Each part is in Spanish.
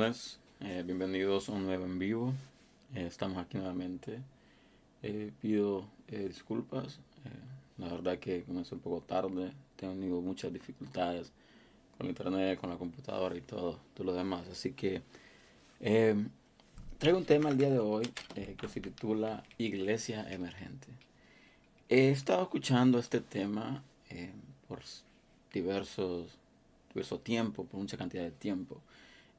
Bendiciones, eh, bienvenidos a un nuevo en vivo. Eh, estamos aquí nuevamente. Eh, pido disculpas, la verdad que comencé un poco tarde, tengo muchas dificultades con internet, con la computadora y todo, todo lo demás. Así que traigo un tema el día de hoy que se titula Iglesia Emergente. He estado escuchando este tema por diversos, diverso tiempo, por mucha cantidad de tiempo.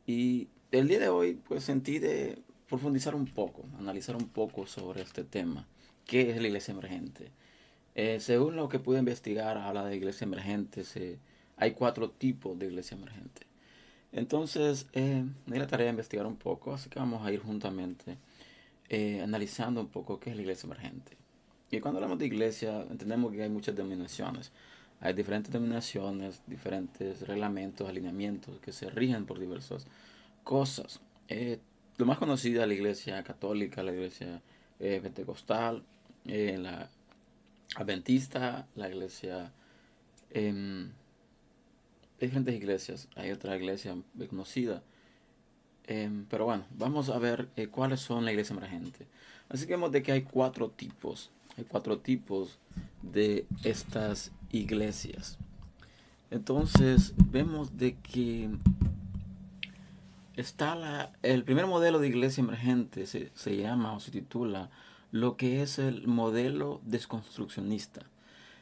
Y el día de hoy pues sentí de profundizar un poco, analizar un poco sobre este tema. ¿Qué es la iglesia emergente? Eh, según lo que pude investigar, habla de iglesia emergente, hay cuatro tipos de iglesia emergente. Entonces, eh, me la tarea de investigar un poco, así que vamos a ir juntamente eh, analizando un poco qué es la iglesia emergente. Y cuando hablamos de iglesia, entendemos que hay muchas denominaciones. Hay diferentes denominaciones, diferentes reglamentos, alineamientos que se rigen por diversas cosas. Eh, lo más conocido es la iglesia católica, la iglesia eh, pentecostal, eh, la adventista, la iglesia... Em, diferentes iglesias, hay otra iglesia conocida. Em, pero bueno, vamos a ver cuáles son la iglesia emergente. Así que vemos de que hay cuatro tipos hay cuatro tipos de estas iglesias. Entonces vemos de que está la, el primer modelo de iglesia emergente, se, llama o se titula lo que es el modelo desconstruccionista.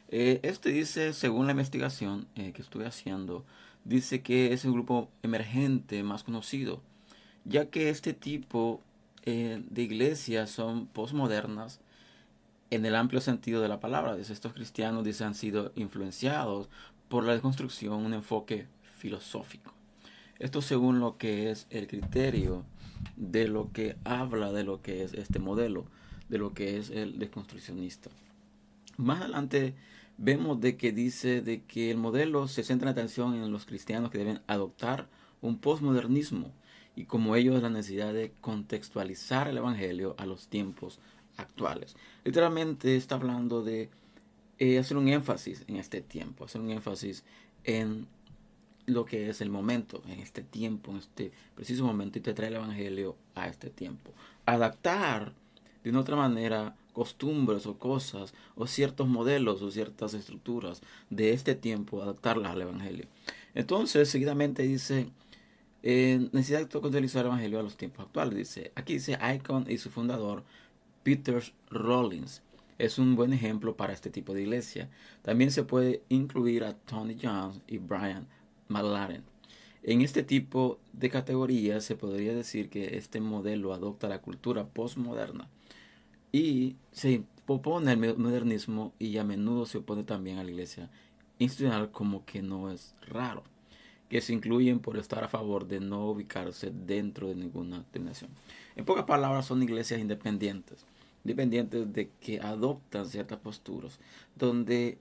Eh, este dice, según la investigación eh, que estuve haciendo, dice que es el grupo emergente más conocido, ya que este tipo eh, de iglesias son postmodernas, en el amplio sentido de la palabra. estos cristianos dice, han sido influenciados por la deconstrucción, un enfoque filosófico. Esto según lo que es el criterio de lo que habla de lo que es este modelo, de lo que es el desconstruccionista. Más adelante vemos de que dice de que el modelo se centra en atención en los cristianos que deben adoptar un postmodernismo y como ellos la necesidad de contextualizar el evangelio a los tiempos actuales. Literalmente está hablando de eh, hacer un énfasis en este tiempo, hacer un énfasis en lo que es el momento, en este tiempo, en este preciso momento, y te trae el Evangelio a este tiempo. Adaptar de una otra manera costumbres o cosas o ciertos modelos o ciertas estructuras de este tiempo, adaptarlas al Evangelio. Entonces, seguidamente dice, eh, necesidad de contextualizar el Evangelio a los tiempos actuales. Dice, aquí dice Icon y su fundador, Peter Rollins es un buen ejemplo para este tipo de iglesia. También se puede incluir a Tony Jones y Brian McLaren. En este tipo de categorías se podría decir que este modelo adopta la cultura postmoderna y se opone al modernismo y a menudo se opone también a la iglesia institucional como que no es raro, que se incluyen por estar a favor de no ubicarse dentro de ninguna denominación. En pocas palabras son iglesias independientes dependientes de que adoptan ciertas posturas, donde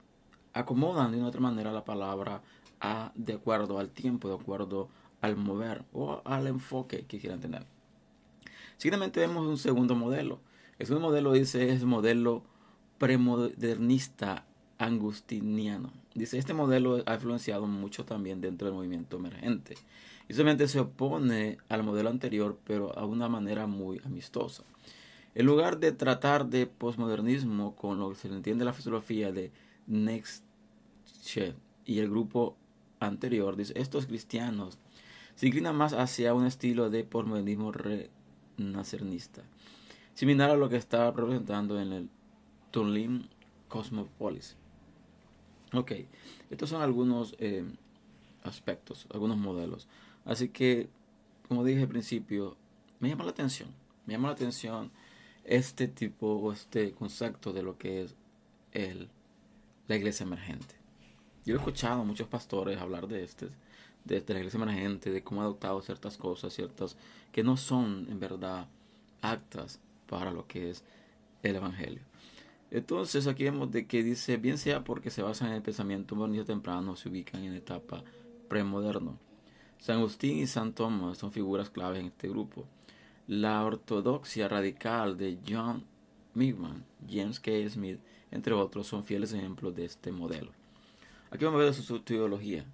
acomodan de una otra manera la palabra a, de acuerdo al tiempo, de acuerdo al mover o al enfoque que quieran tener. Seguidamente vemos un segundo modelo. El segundo modelo dice es modelo premodernista angustiniano. Dice, este modelo ha influenciado mucho también dentro del movimiento emergente. Y solamente se opone al modelo anterior, pero a una manera muy amistosa. En lugar de tratar de posmodernismo con lo que se entiende la filosofía de Nietzsche y el grupo anterior, dice, estos cristianos se inclinan más hacia un estilo de posmodernismo renacernista, similar a lo que estaba representando en el Turin Cosmopolis. Ok, estos son algunos eh, aspectos, algunos modelos. Así que, como dije al principio, me llama la atención. Me llama la atención este tipo o este concepto de lo que es el, la iglesia emergente. Yo he escuchado a muchos pastores hablar de este, de, la iglesia emergente, de cómo ha adoptado ciertas cosas, ciertas que no son en verdad actas para lo que es el evangelio. Entonces aquí vemos de que dice, bien sea porque se basan en el pensamiento moderno temprano, se ubican en etapa premoderno. San Agustín y San Tomás son figuras clave en este grupo. La ortodoxia radical de John Migman, James K. Smith, entre otros, son fieles ejemplos de este modelo. Aquí vamos a ver su, teología.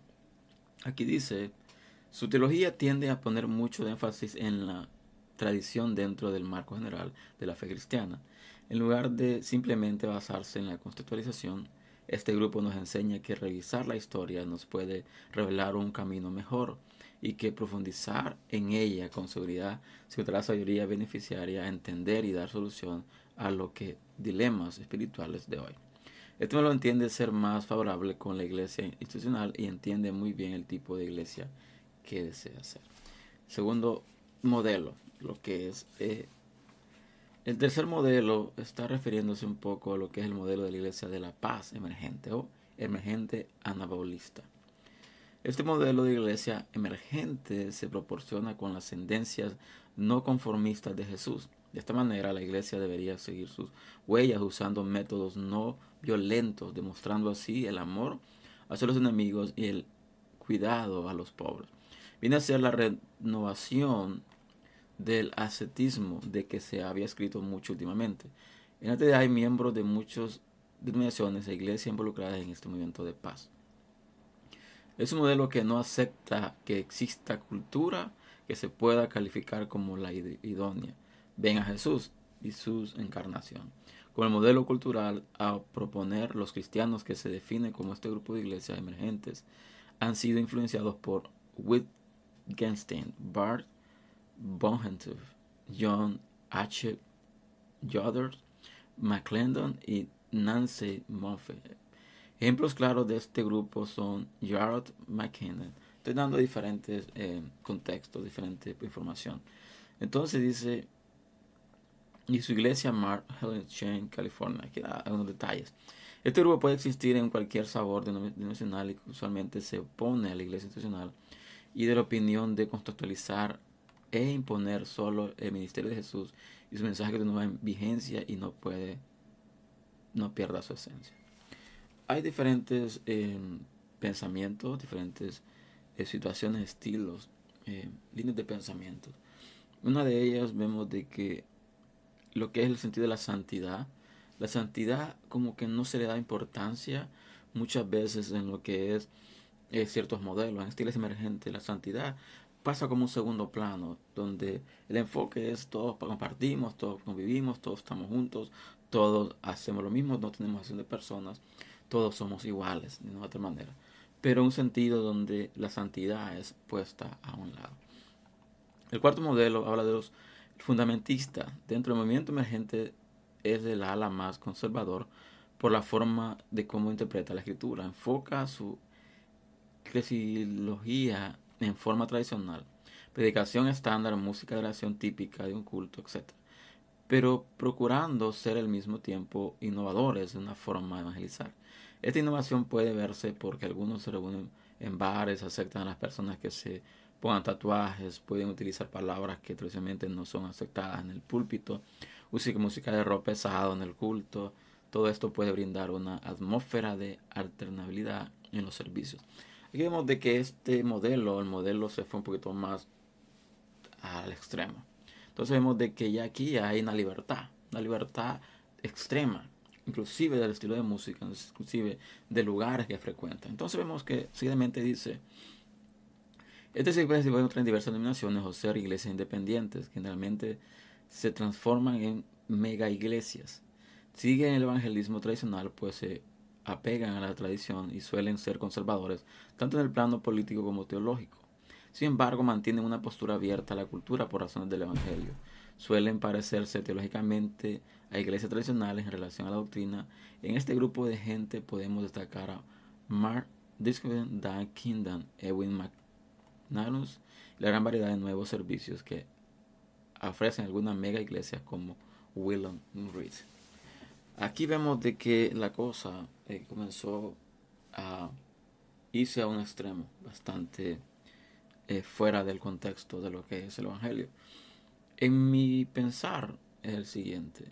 Aquí dice, Su teología tiende a poner mucho énfasis en la tradición dentro del marco general de la fe cristiana. En lugar de simplemente basarse en la contextualización, este grupo nos enseña que revisar la historia nos puede revelar un camino mejor y que profundizar en ella con seguridad se la sabiduría beneficiaria a entender y dar solución a lo que dilemas espirituales de hoy. Esto me lo entiende ser más favorable con la iglesia institucional y entiende muy bien el tipo de iglesia que desea ser. Segundo modelo, lo que es eh, el tercer modelo está refiriéndose un poco a lo que es el modelo de la iglesia de la paz emergente o emergente anabolista. Este modelo de iglesia emergente se proporciona con las tendencias no conformistas de Jesús. De esta manera la iglesia debería seguir sus huellas usando métodos no violentos, demostrando así el amor hacia los enemigos y el cuidado a los pobres. Viene a ser la renovación del ascetismo de que se había escrito mucho últimamente. En la hay miembros de muchas denominaciones e iglesias involucradas en este movimiento de paz. Es un modelo que no acepta que exista cultura que se pueda calificar como la idónea. Ven a Jesús y su encarnación. Con el modelo cultural a proponer los cristianos que se definen como este grupo de iglesias emergentes han sido influenciados por Wittgenstein, Bart Bonhoeffer, John H. Yoder, McClendon y Nancy Moffett. Ejemplos claros de este grupo son Jared McKinnon. Estoy dando diferentes eh, contextos, diferente información. Entonces dice, y su iglesia Mark Helen Chain, California. Aquí da algunos detalles. Este grupo puede existir en cualquier sabor denominacional y usualmente se opone a la iglesia institucional y de la opinión de contextualizar e imponer solo el ministerio de Jesús y su mensaje que no va en vigencia y no puede, no pierda su esencia. Hay diferentes eh, pensamientos, diferentes eh, situaciones, estilos, eh, líneas de pensamiento. Una de ellas vemos de que lo que es el sentido de la santidad, la santidad como que no se le da importancia muchas veces en lo que es ciertos modelos. En estilos emergentes, la santidad pasa como un segundo plano, donde el enfoque es todos compartimos, todos convivimos, todos estamos juntos, todos hacemos lo mismo, no tenemos acción de personas, todos somos iguales, de otra manera. Pero un sentido donde la santidad es puesta a un lado. El cuarto modelo habla de los fundamentistas. Dentro del movimiento emergente es el ala más conservador por la forma de cómo interpreta la escritura. Enfoca su eclesiología en forma tradicional, predicación estándar, música de oración típica de un culto, etc. Pero procurando ser al mismo tiempo innovadores de una forma de evangelizar. Esta innovación puede verse porque algunos se reúnen en bares, aceptan a las personas que se pongan tatuajes, pueden utilizar palabras que tradicionalmente no son aceptadas en el púlpito, usan música de rock pesado en el culto. Todo esto puede brindar una atmósfera de alternabilidad en los servicios. Aquí vemos de que este modelo, el modelo se fue un poquito más al extremo. Entonces vemos de que ya aquí hay una libertad, una libertad extrema, inclusive del estilo de música, inclusive de lugares que frecuentan. Entonces vemos que seguidamente dice, este se puede encontrar en diversas denominaciones o ser iglesias independientes, generalmente se transforman en mega iglesias. Siguen el evangelismo tradicional, pues se apegan a la tradición y suelen ser conservadores, tanto en el plano político como teológico. Sin embargo, mantienen una postura abierta a la cultura por razones del Evangelio. Suelen parecerse teológicamente a iglesias tradicionales en relación a la doctrina. En este grupo de gente podemos destacar a Mark Discovery, Dan Kingdom, Edwin McNanus y la gran variedad de nuevos servicios que ofrecen algunas mega iglesias como Willow Reed. Aquí vemos de que la cosa eh, comenzó a irse a un extremo bastante eh, fuera del contexto de lo que es el Evangelio. En mi pensar es el siguiente.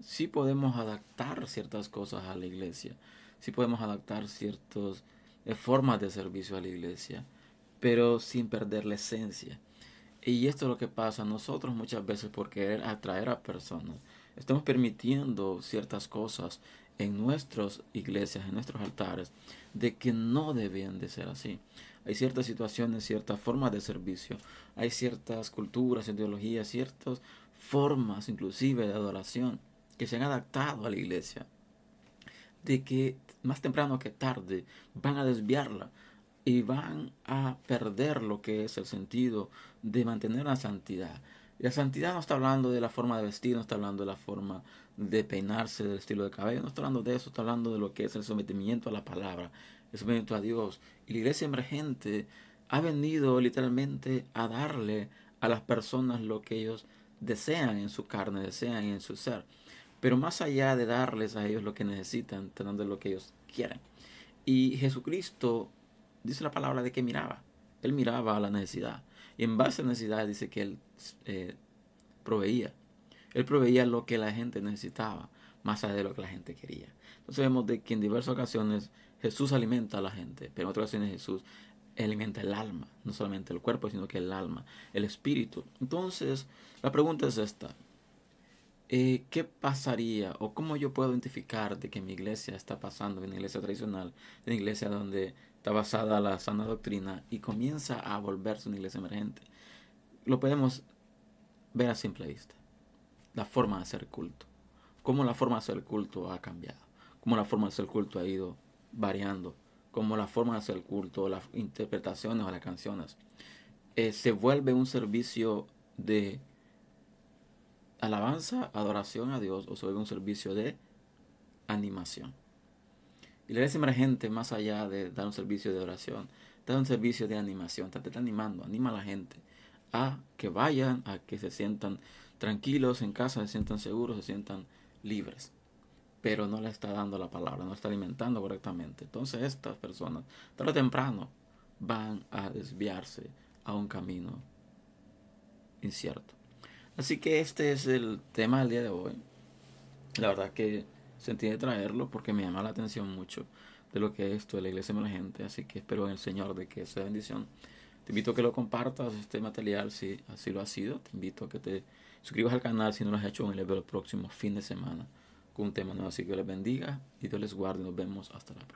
Sí podemos adaptar ciertas cosas a la iglesia, sí podemos adaptar ciertas eh, formas de servicio a la iglesia, pero sin perder la esencia. Y esto es lo que pasa nosotros muchas veces por querer atraer a personas estamos permitiendo ciertas cosas en nuestras iglesias, en nuestros altares, de que no debían de ser así. hay ciertas situaciones, ciertas formas de servicio, hay ciertas culturas, ideologías, ciertas formas inclusive de adoración que se han adaptado a la iglesia, de que más temprano que tarde van a desviarla y van a perder lo que es el sentido de mantener la santidad. La santidad no está hablando de la forma de vestir, no está hablando de la forma de peinarse, del estilo de cabello, no está hablando de eso, está hablando de lo que es el sometimiento a la palabra, el sometimiento a Dios. Y la iglesia emergente ha venido literalmente a darle a las personas lo que ellos desean en su carne, desean en su ser. Pero más allá de darles a ellos lo que necesitan, teniendo lo que ellos quieren. Y Jesucristo dice la palabra de que miraba. Él miraba a la necesidad. Y en base a la necesidad dice que él eh, proveía. Él proveía lo que la gente necesitaba, más allá de lo que la gente quería. Entonces vemos de que en diversas ocasiones Jesús alimenta a la gente, pero en otras ocasiones Jesús alimenta el alma, no solamente el cuerpo, sino que el alma, el espíritu. Entonces, la pregunta es esta. Eh, ¿Qué pasaría o cómo yo puedo identificar de que mi iglesia está pasando de una iglesia tradicional, de una iglesia donde está basada la sana doctrina y comienza a volverse una iglesia emergente? Lo podemos ver a simple vista. La forma de hacer culto. Cómo la forma de hacer culto ha cambiado. Cómo la forma de hacer culto ha ido variando. Cómo la forma de hacer culto, las interpretaciones o las canciones. Eh, se vuelve un servicio de alabanza, adoración a Dios o sobre un servicio de animación. Y la iglesia emergente, más allá de dar un servicio de oración, da un servicio de animación, te está animando, anima a la gente a que vayan, a que se sientan tranquilos en casa, se sientan seguros, se sientan libres. Pero no le está dando la palabra, no está alimentando correctamente. Entonces estas personas, tarde o temprano, van a desviarse a un camino incierto. Así que este es el tema del día de hoy. La verdad que sentí de traerlo porque me llama la atención mucho de lo que es esto de la iglesia emergente. Así que espero en el Señor de que sea bendición. Te invito a que lo compartas este material si así lo ha sido. Te invito a que te suscribas al canal si no lo has hecho en el próximo fin de semana con un tema nuevo. Así que les bendiga y Dios les guarde. Nos vemos hasta la próxima.